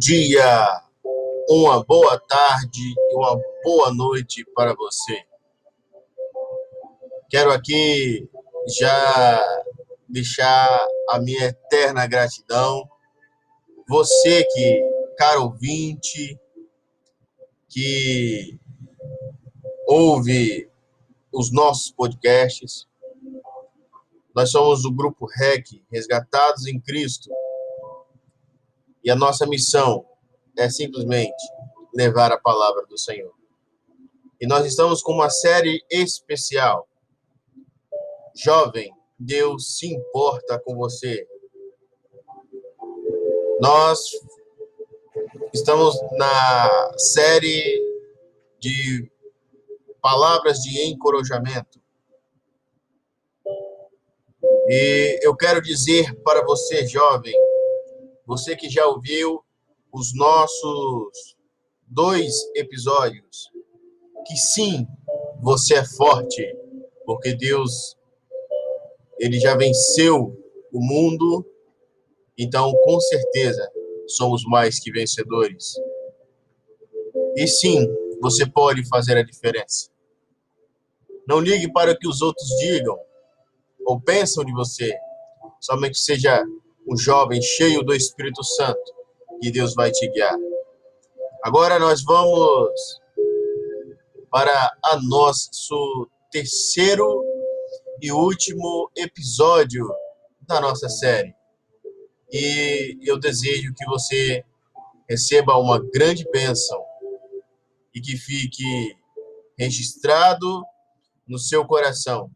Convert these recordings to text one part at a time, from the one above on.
dia, uma boa tarde e uma boa noite para você. Quero aqui já deixar a minha eterna gratidão. Você que, caro ouvinte, que ouve os nossos podcasts. Nós somos o grupo REC, Resgatados em Cristo. E a nossa missão é simplesmente levar a palavra do Senhor. E nós estamos com uma série especial. Jovem, Deus se importa com você. Nós estamos na série de palavras de encorajamento. E eu quero dizer para você, jovem, você que já ouviu os nossos dois episódios, que sim, você é forte, porque Deus ele já venceu o mundo, então com certeza somos mais que vencedores. E sim, você pode fazer a diferença. Não ligue para o que os outros digam ou pensam de você. Somente seja um jovem cheio do Espírito Santo e Deus vai te guiar. Agora nós vamos para nosso terceiro e último episódio da nossa série. E eu desejo que você receba uma grande bênção e que fique registrado no seu coração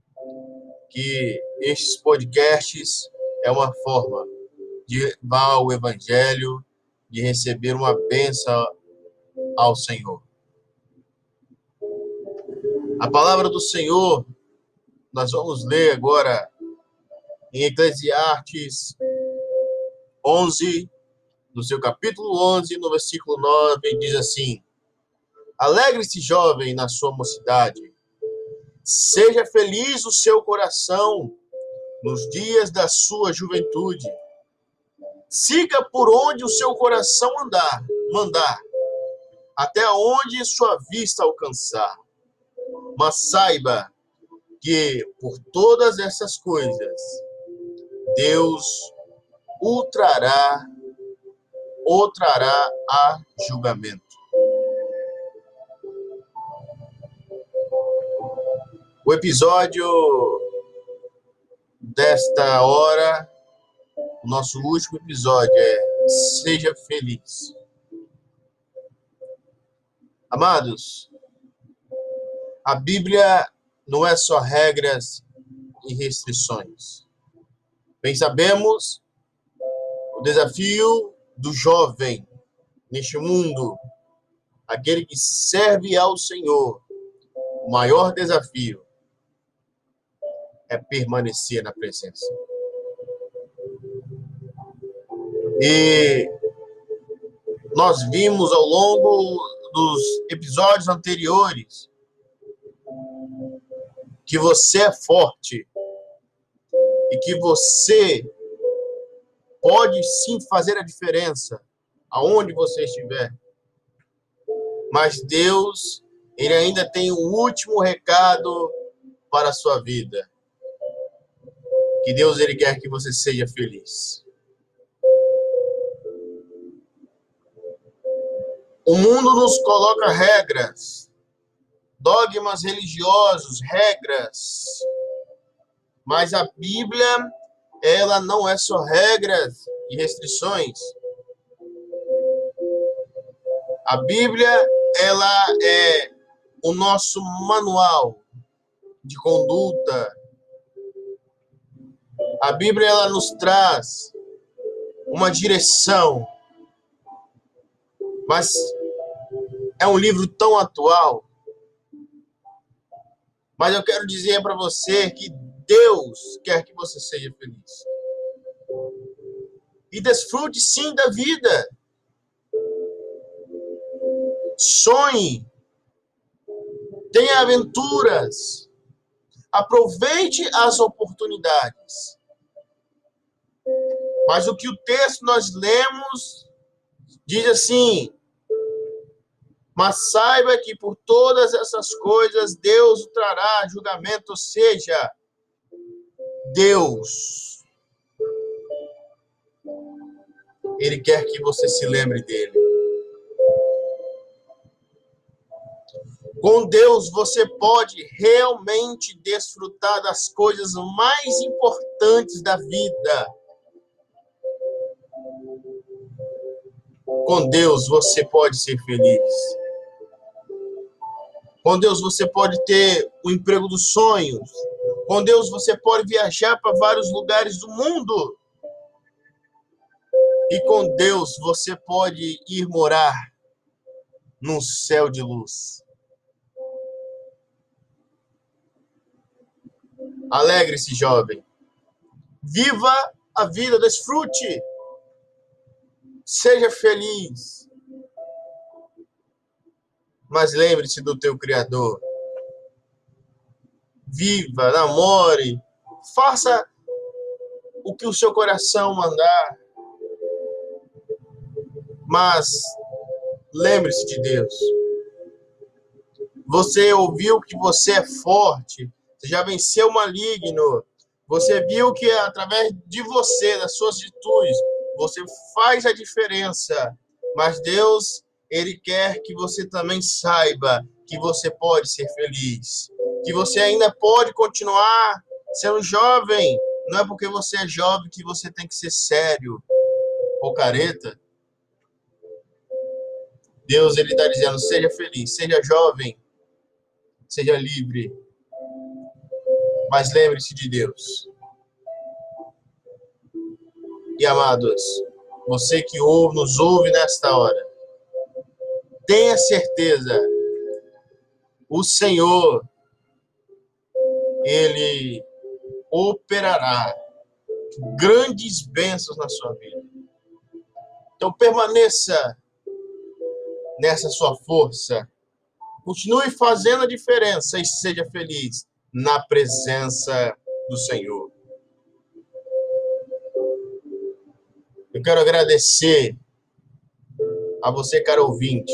que estes podcasts é uma forma de levar o evangelho, de receber uma bênção ao Senhor. A palavra do Senhor, nós vamos ler agora em Eclesiastes 11, no seu capítulo 11, no versículo 9, diz assim: Alegre-se, jovem, na sua mocidade. Seja feliz o seu coração nos dias da sua juventude. Siga por onde o seu coração andar, mandar, até onde sua vista alcançar. Mas saiba que por todas essas coisas Deus o trará, o trará a julgamento. O episódio desta hora, o nosso último episódio é Seja Feliz. Amados, a Bíblia não é só regras e restrições. Bem sabemos o desafio do jovem neste mundo, aquele que serve ao Senhor, o maior desafio é permanecer na presença. E nós vimos ao longo dos episódios anteriores que você é forte e que você pode sim fazer a diferença aonde você estiver. Mas Deus, ele ainda tem um último recado para a sua vida. Que Deus ele quer que você seja feliz. O mundo nos coloca regras, dogmas religiosos, regras. Mas a Bíblia, ela não é só regras e restrições. A Bíblia, ela é o nosso manual de conduta, a Bíblia ela nos traz uma direção, mas é um livro tão atual. Mas eu quero dizer para você que Deus quer que você seja feliz. E desfrute sim da vida. Sonhe. Tenha aventuras. Aproveite as oportunidades. Mas o que o texto nós lemos Diz assim: Mas saiba que por todas essas coisas Deus trará julgamento, ou seja, Deus. Ele quer que você se lembre dele. Com Deus você pode realmente desfrutar das coisas mais importantes da vida. Com Deus você pode ser feliz. Com Deus você pode ter o emprego dos sonhos. Com Deus você pode viajar para vários lugares do mundo. E com Deus você pode ir morar num céu de luz. Alegre-se, jovem. Viva a vida, desfrute. Seja feliz. Mas lembre-se do teu Criador. Viva, namore, faça o que o seu coração mandar. Mas lembre-se de Deus. Você ouviu que você é forte, você já venceu o maligno. Você viu que através de você, das suas atitudes, você faz a diferença. Mas Deus, Ele quer que você também saiba que você pode ser feliz. Que você ainda pode continuar sendo jovem. Não é porque você é jovem que você tem que ser sério ou careta. Deus, Ele está dizendo: seja feliz, seja jovem, seja livre mas lembre-se de Deus. E amados, você que ouve, nos ouve nesta hora, tenha certeza, o Senhor, Ele operará grandes bênçãos na sua vida. Então permaneça nessa sua força. Continue fazendo a diferença e seja feliz na presença do Senhor. Eu quero agradecer a você, caro ouvinte,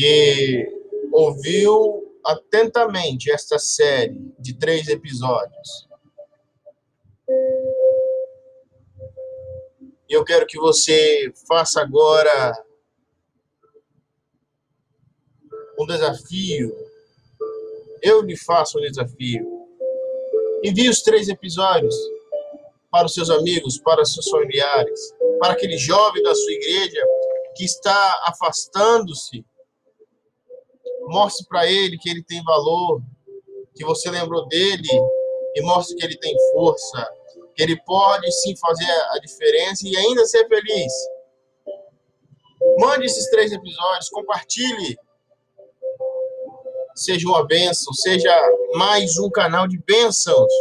que ouviu atentamente esta série de três episódios. E eu quero que você faça agora um desafio eu lhe faço um desafio. Envie os três episódios para os seus amigos, para os seus familiares, para aquele jovem da sua igreja que está afastando-se. Mostre para ele que ele tem valor, que você lembrou dele e mostre que ele tem força, que ele pode sim fazer a diferença e ainda ser feliz. Mande esses três episódios, compartilhe seja uma bênção, seja mais um canal de bênçãos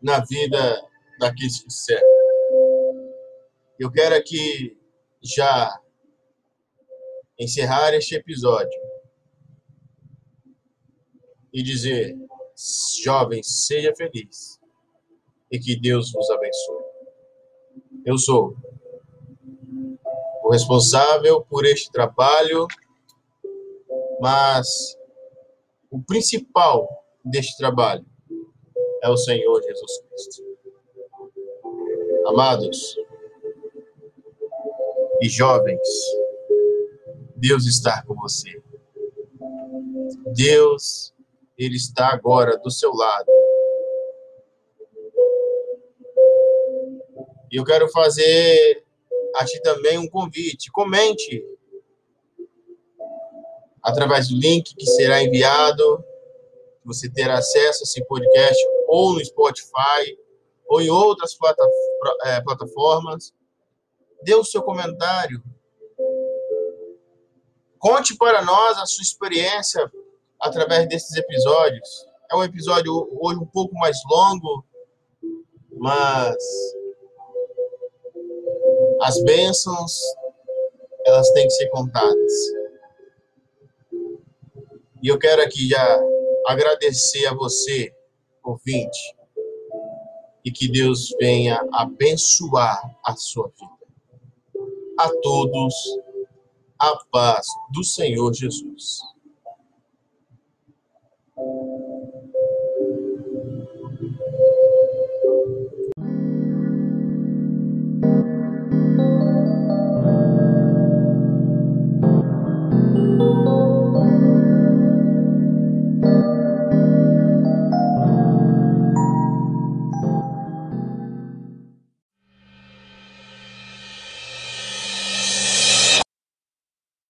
na vida daqueles que servem. Eu quero aqui já encerrar este episódio e dizer: jovens, seja feliz e que Deus vos abençoe. Eu sou o responsável por este trabalho, mas o principal deste trabalho é o Senhor Jesus Cristo. Amados e jovens, Deus está com você. Deus, Ele está agora do seu lado. E eu quero fazer a ti também um convite. Comente através do link que será enviado. Você terá acesso a esse podcast ou no Spotify ou em outras é, plataformas. Dê o seu comentário. Conte para nós a sua experiência através desses episódios. É um episódio hoje um pouco mais longo, mas as bênçãos elas têm que ser contadas. E eu quero aqui já agradecer a você, ouvinte, e que Deus venha abençoar a sua vida. a todos a paz do Senhor Jesus. Thank you.